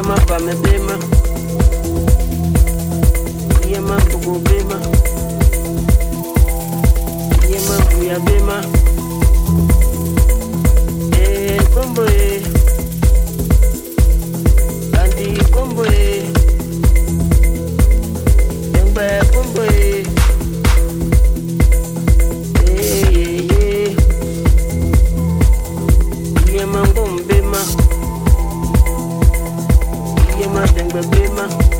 Yama Bama Bema. Yama Bugo Bema. Yama Buya Bema. Eh, Bumbo Eh. Babema.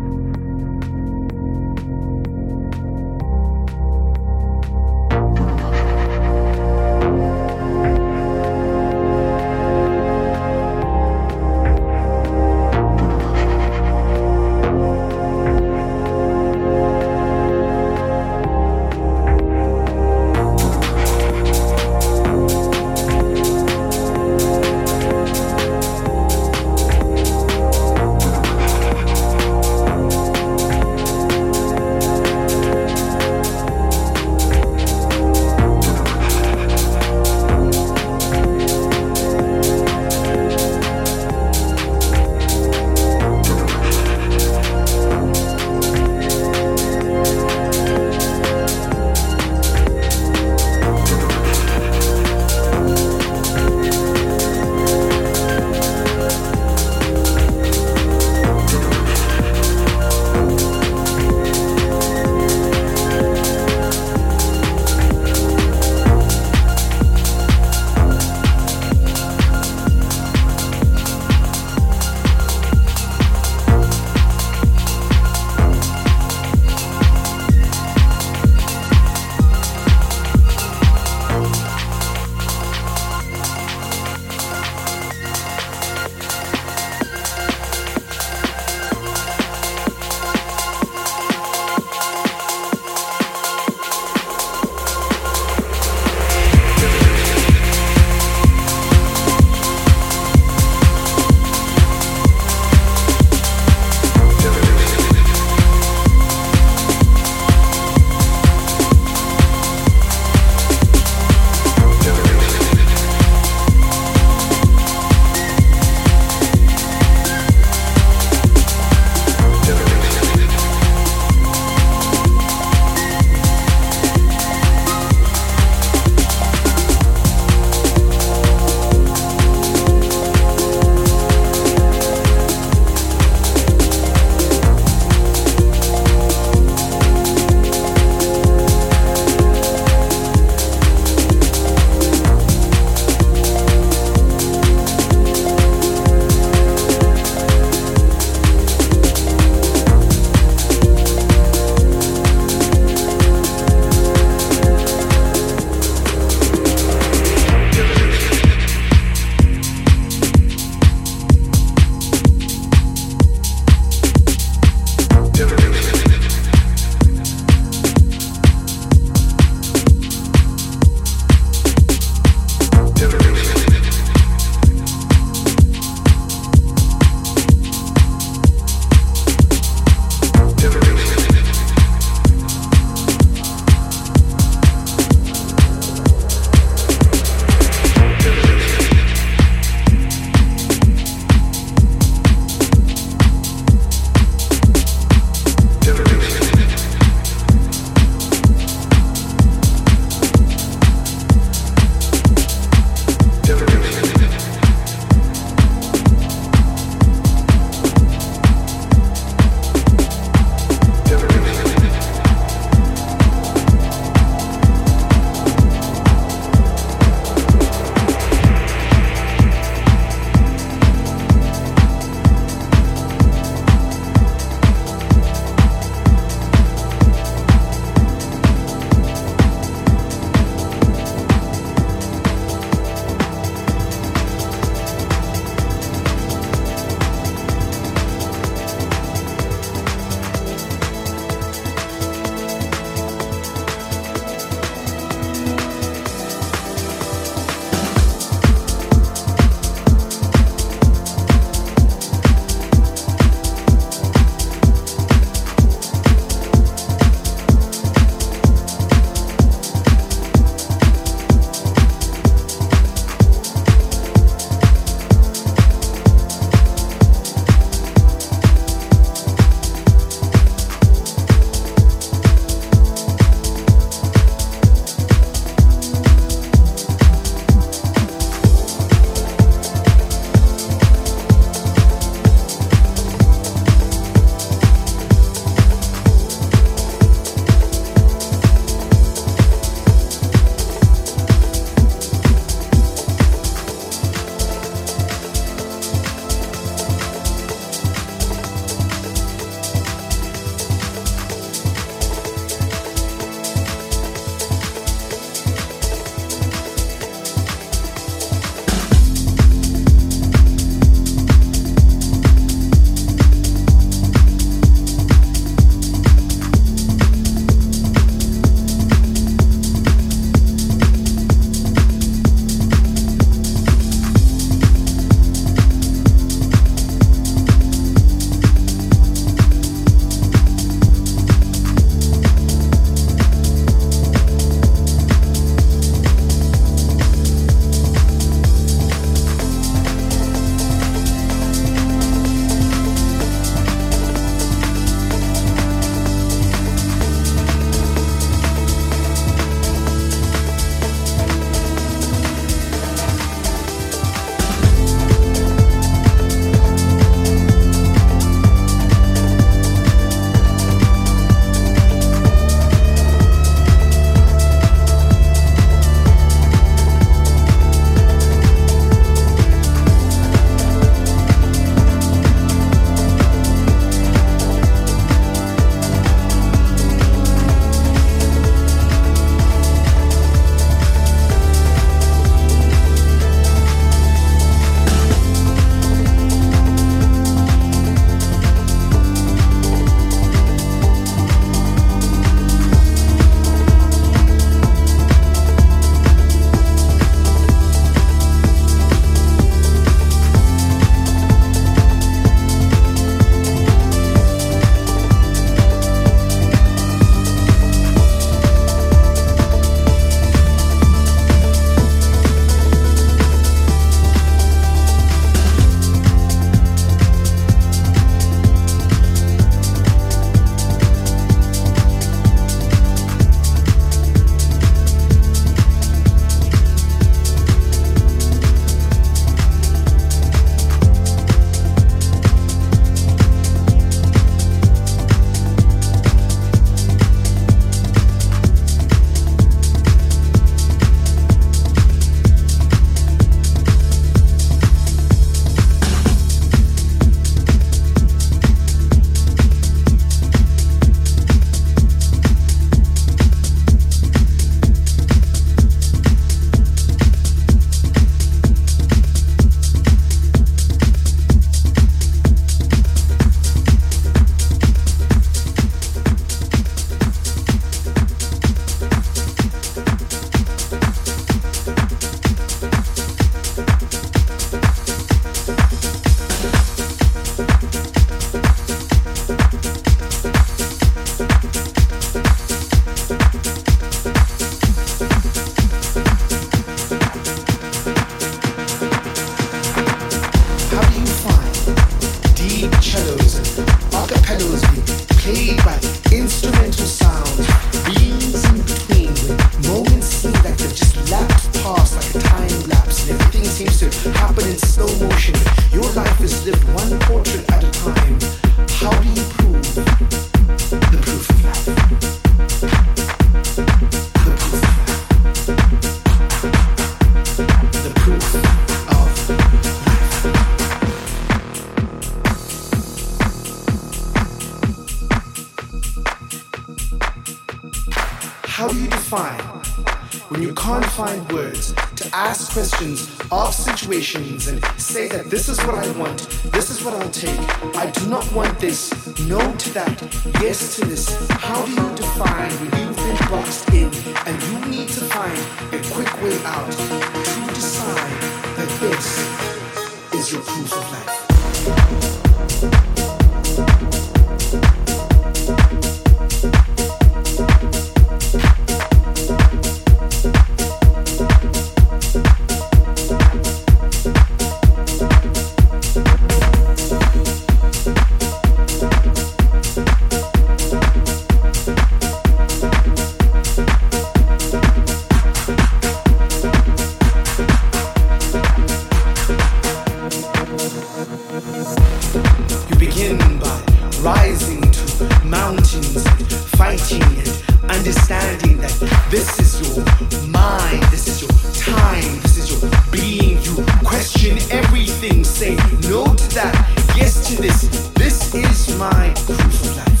This. This is my proof of life.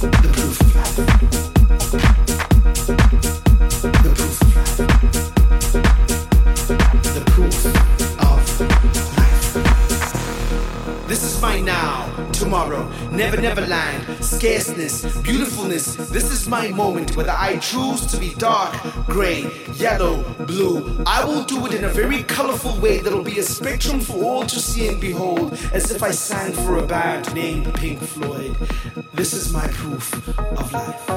The proof of life. The proof of life. The proof of life. This is my now, tomorrow, never, never land, scarceness, beautifulness. This is my moment, whether I choose to be dark, gray, yellow, blue. I will do it in a very colorful way that'll be a spectrum for all to see and behold, as if I sang for a band named Pink Floyd. This is my proof of life.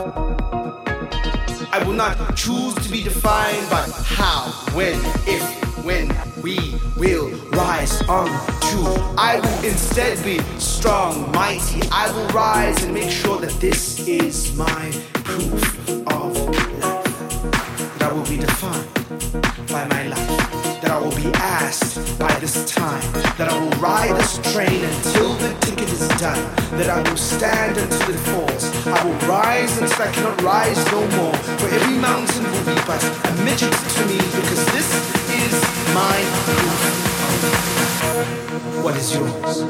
I will not choose to be defined by how, when, if, when we will rise on to. I will instead be strong, mighty. I will rise and make sure that this is my proof By my life. That I will be asked by this time. That I will ride this train until the ticket is done. That I will stand until it falls. I will rise until I cannot rise no more. For every mountain will be but a midget to me because this is my proof. What is yours?